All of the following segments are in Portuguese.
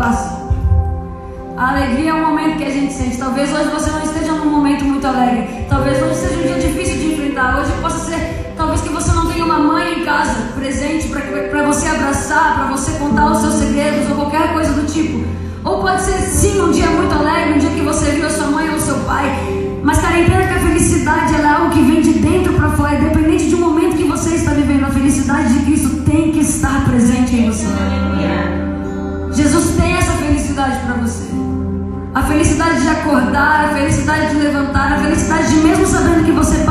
A alegria é um momento que a gente sente. Talvez hoje você não esteja num momento muito alegre. Talvez hoje seja um dia difícil de enfrentar. Hoje possa ser, talvez que você não tenha uma mãe em casa presente para você abraçar, para você contar os seus segredos ou qualquer coisa do tipo. Ou pode ser sim um dia muito alegre, um dia que você viu a sua mãe ou seu pai. Mas cara, entenda que a felicidade é algo que vem de dentro para fora, independente do momento que você está vivendo. A felicidade de Cristo tem que estar presente em você. Aleluia. Jesus tem essa felicidade para você. A felicidade de acordar, a felicidade de levantar, a felicidade de mesmo sabendo que você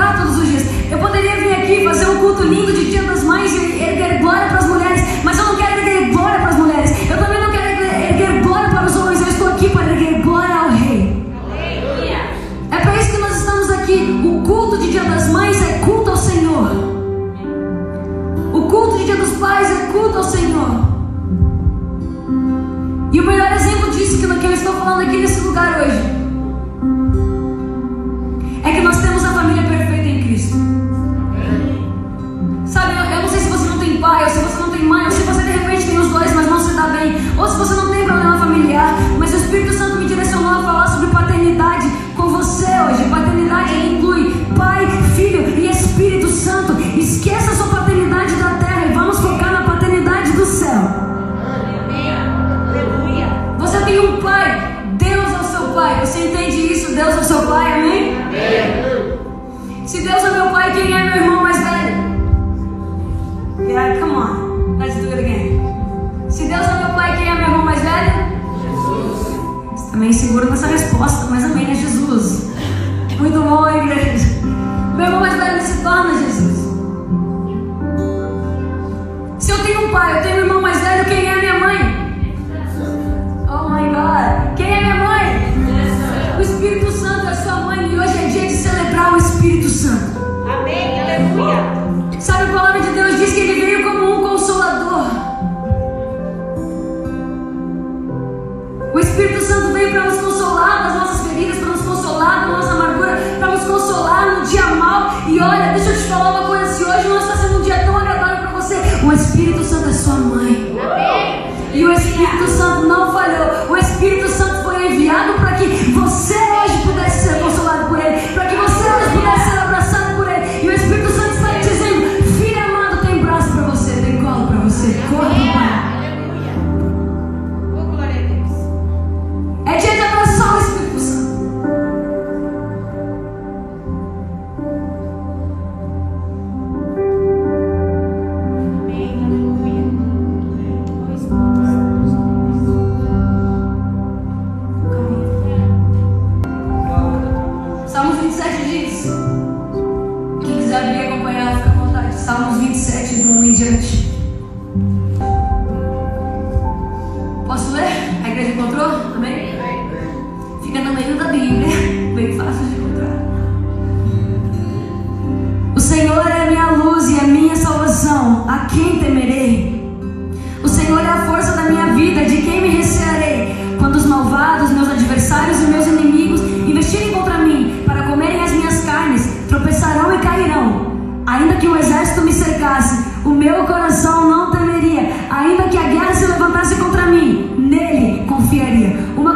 orar todos os dias. Eu poderia vir aqui fazer um culto lindo de Dia das Mães e erguer glória para as mulheres, mas eu não quero erguer glória para as mulheres. Eu também não quero erguer glória para os homens. Eu estou aqui para erguer glória ao Rei. É para isso que nós estamos aqui. O culto de Dia das Mães é culto ao Senhor. O culto de Dia dos Pais é culto ao Senhor. E o melhor exemplo disso que eu estou falando aqui nesse lugar hoje paternidade com você hoje. Paternidade inclui Pai, Filho e Espírito Santo. Esqueça sua paternidade da terra e vamos focar na paternidade do céu. Aleluia. Você tem um Pai, Deus é o seu Pai. Você entende isso? Deus é o seu Pai, amém? Amém.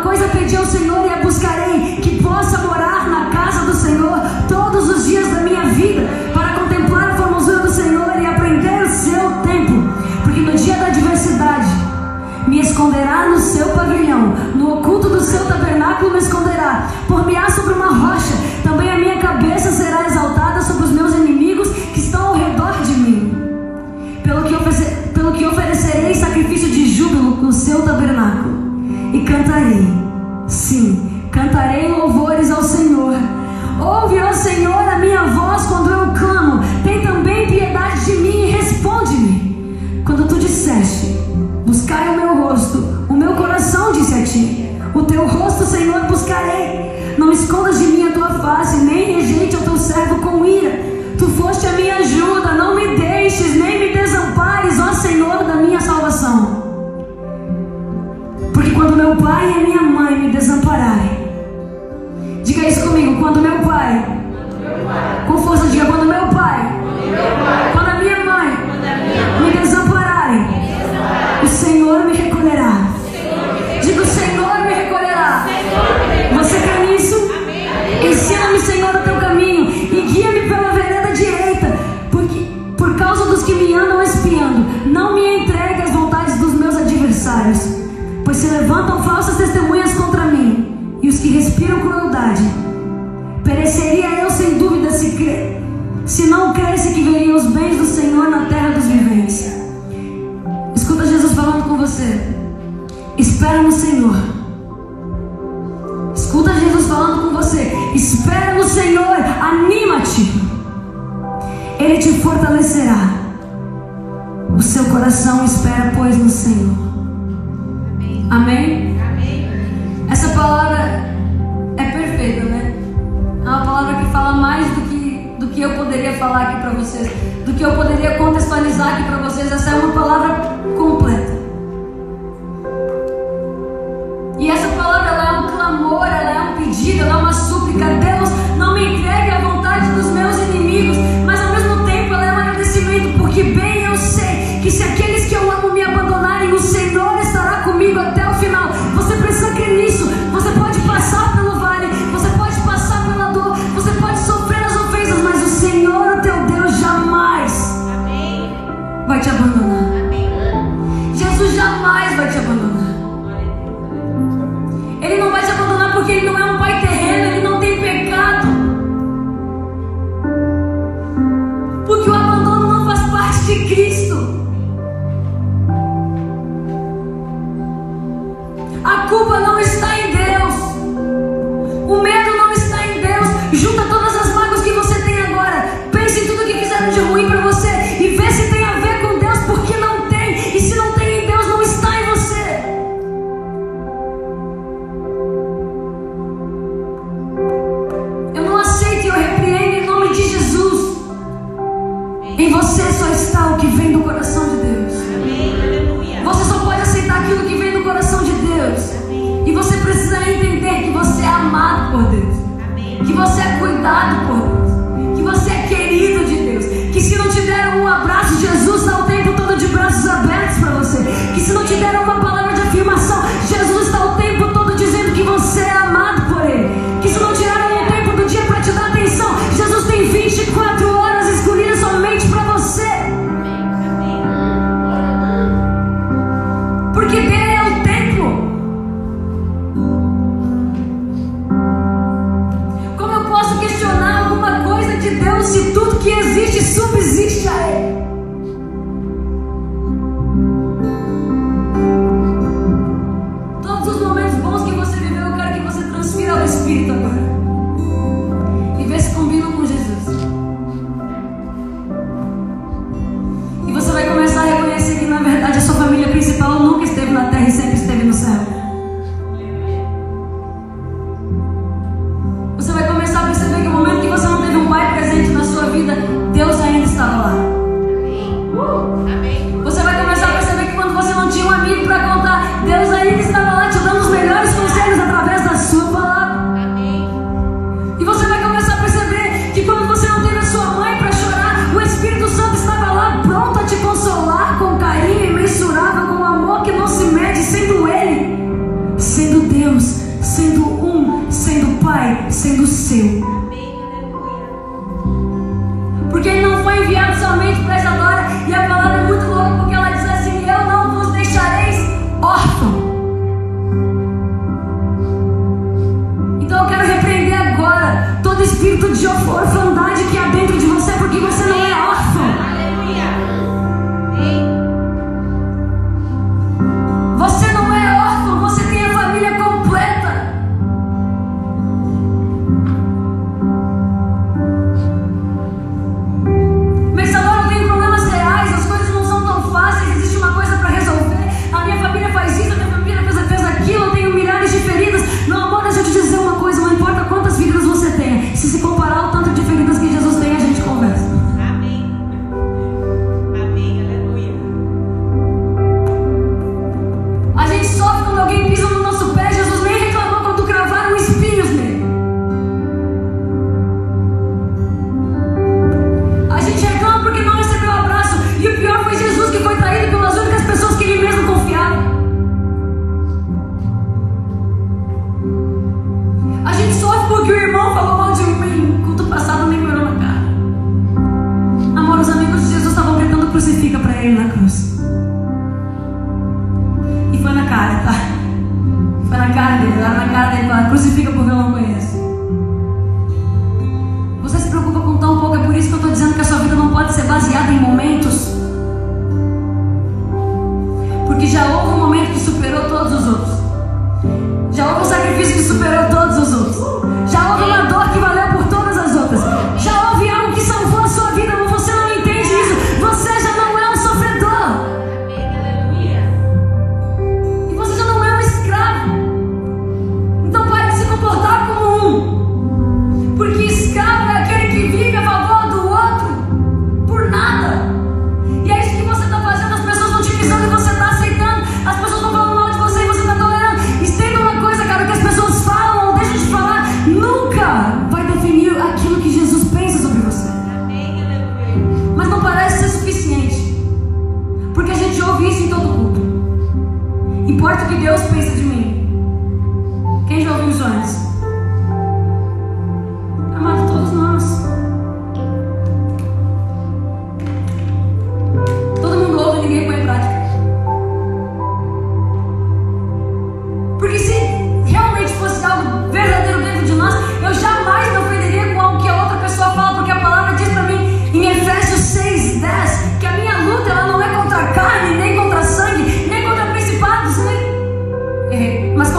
coisa pedi ao Senhor e a buscarei, que possa morar na casa do Senhor todos os dias da minha vida, para contemplar a formosura do Senhor e aprender o seu tempo. Porque no dia da adversidade me esconderá no seu pavilhão, no oculto do seu tabernáculo me esconderá, por me há sobre uma rocha, também a minha cabeça será exaltada sobre os meus inimigos que estão ao redor de mim. Pelo que, pelo que oferecerei sacrifício de júbilo no seu tabernáculo cantarei. Sim, cantarei louvores ao Senhor. Ouve, ó Senhor, a minha voz quando eu clamo. Tem também piedade de mim e responde-me. Quando tu disseste, buscai o meu rosto, o meu coração disse a ti. O teu rosto, Senhor, buscarei. Não escondas de mim a tua face, nem rejeite o teu servo com ira. Tu foste a minha ajuda, seu coração espera, pois, no Senhor. Amém? Amém? Essa palavra é perfeita, né? É uma palavra que fala mais do que, do que eu poderia falar aqui para vocês, do que eu poderia contextualizar aqui para vocês. Essa é uma palavra completa. E essa palavra ela é um clamor, ela é um pedido, ela é uma súplica. Deus más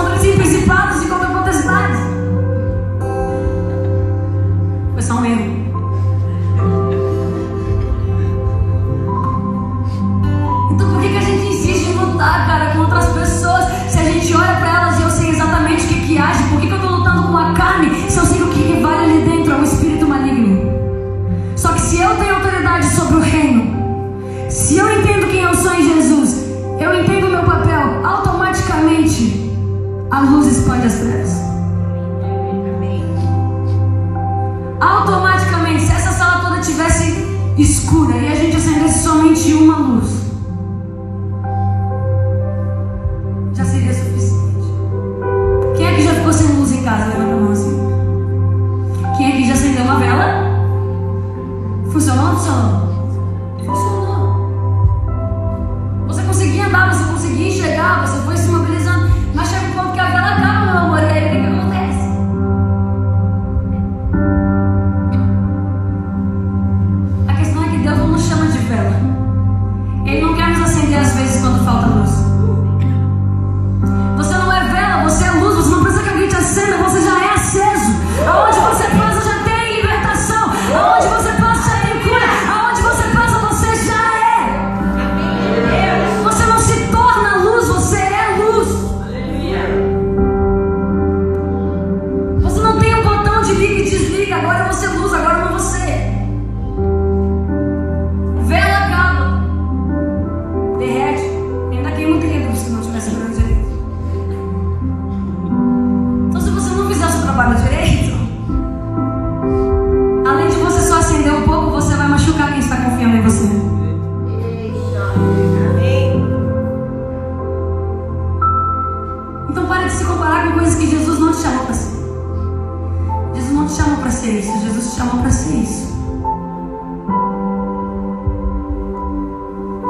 ser isso. Jesus te chamou para ser isso.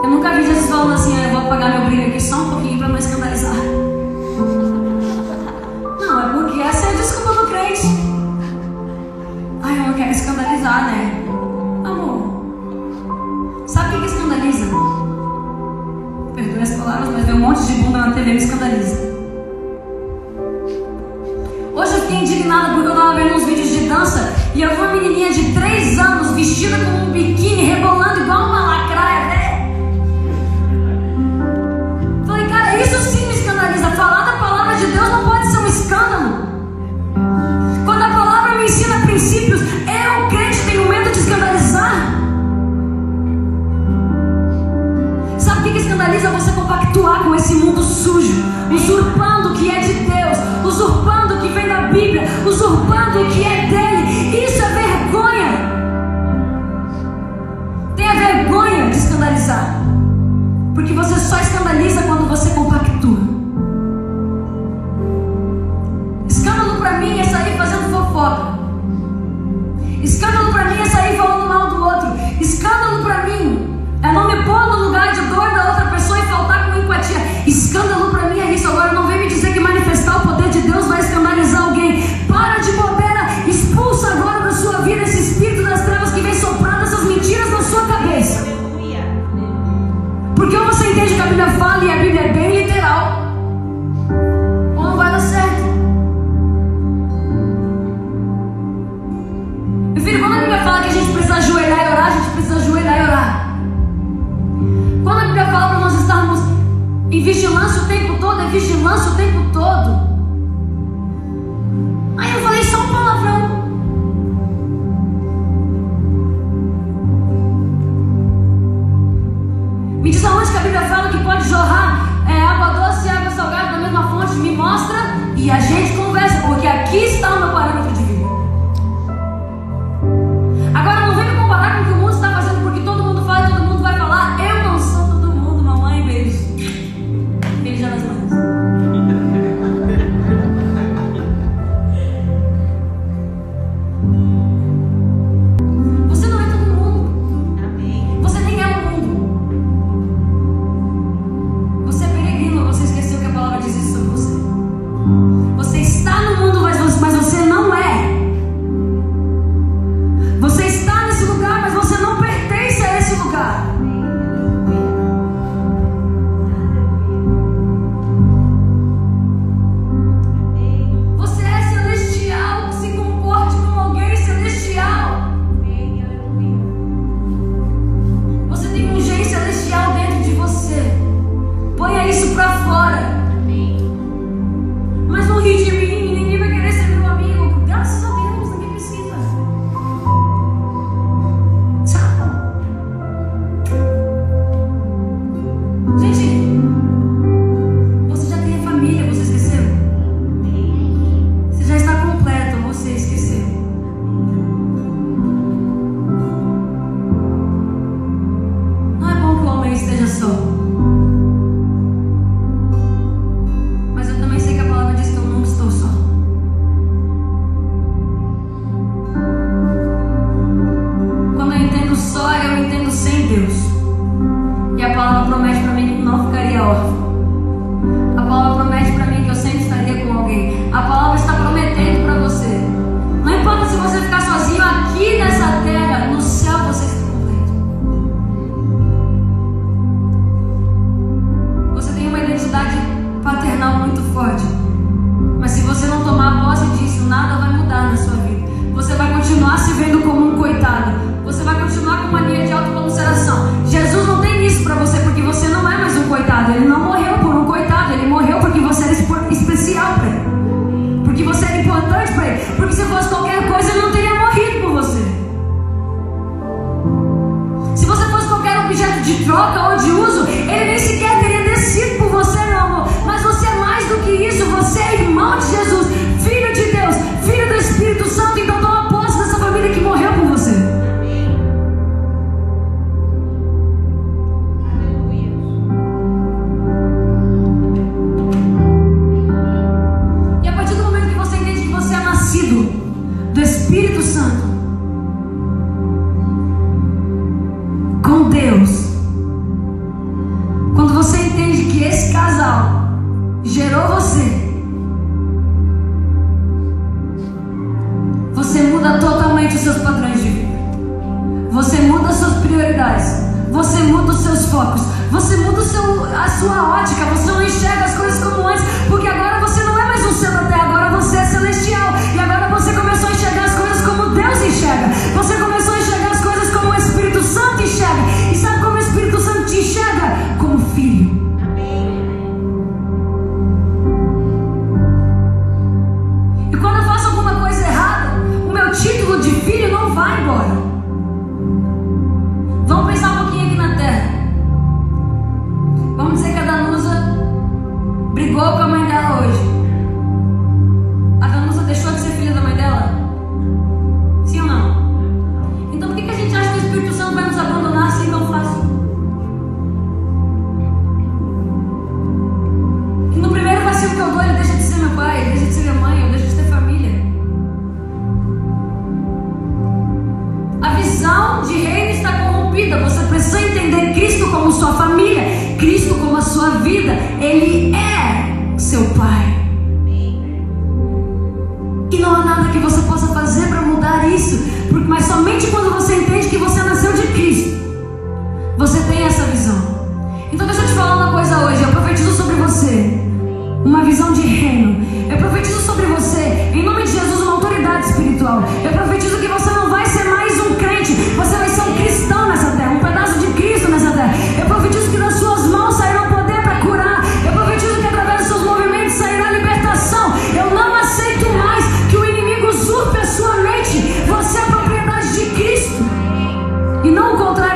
Eu nunca vi Jesus falando assim: ah, eu vou apagar meu brilho aqui só um pouquinho para não escandalizar. usurpando o que é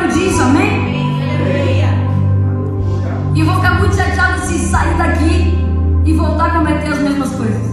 disso, amém? E eu vou ficar muito chateado se sair daqui e voltar a cometer as mesmas coisas.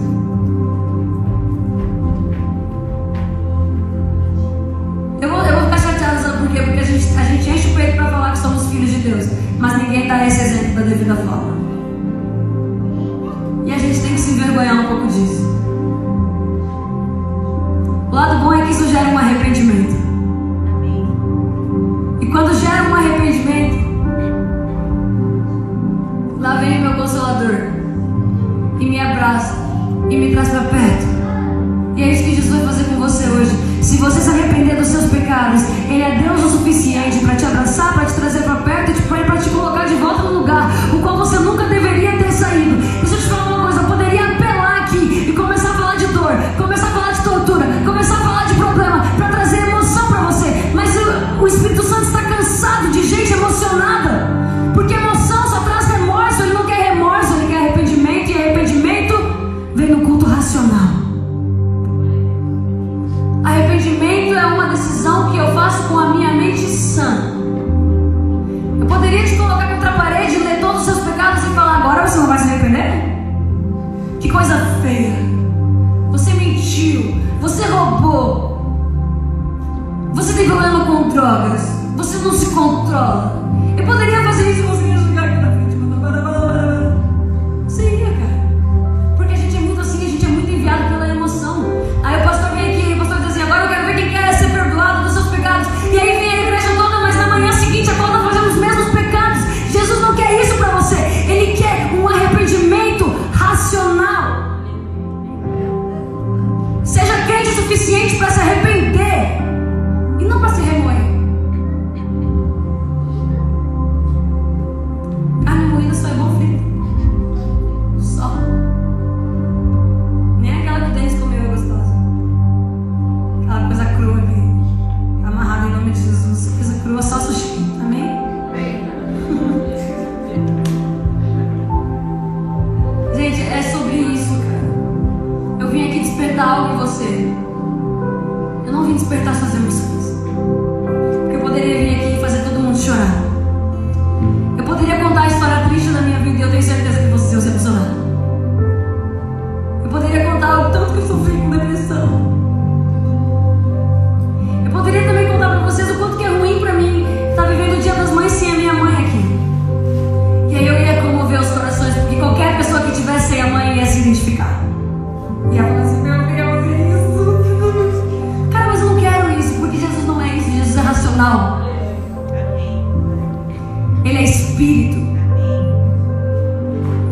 Espírito.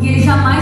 E Ele jamais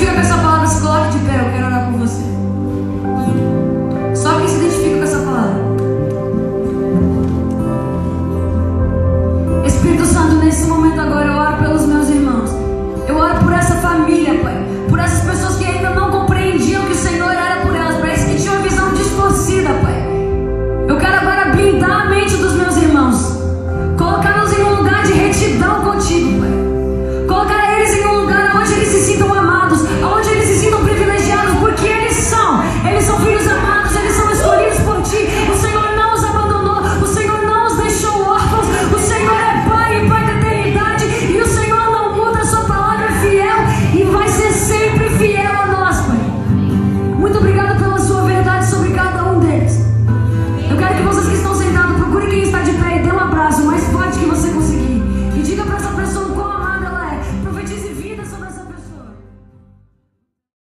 identifica com essa palavra, se coloque de pé, eu quero orar por você. Só quem se identifica com essa palavra. Espírito Santo, nesse momento agora, eu oro pelos meus irmãos. Eu oro por essa família, Pai.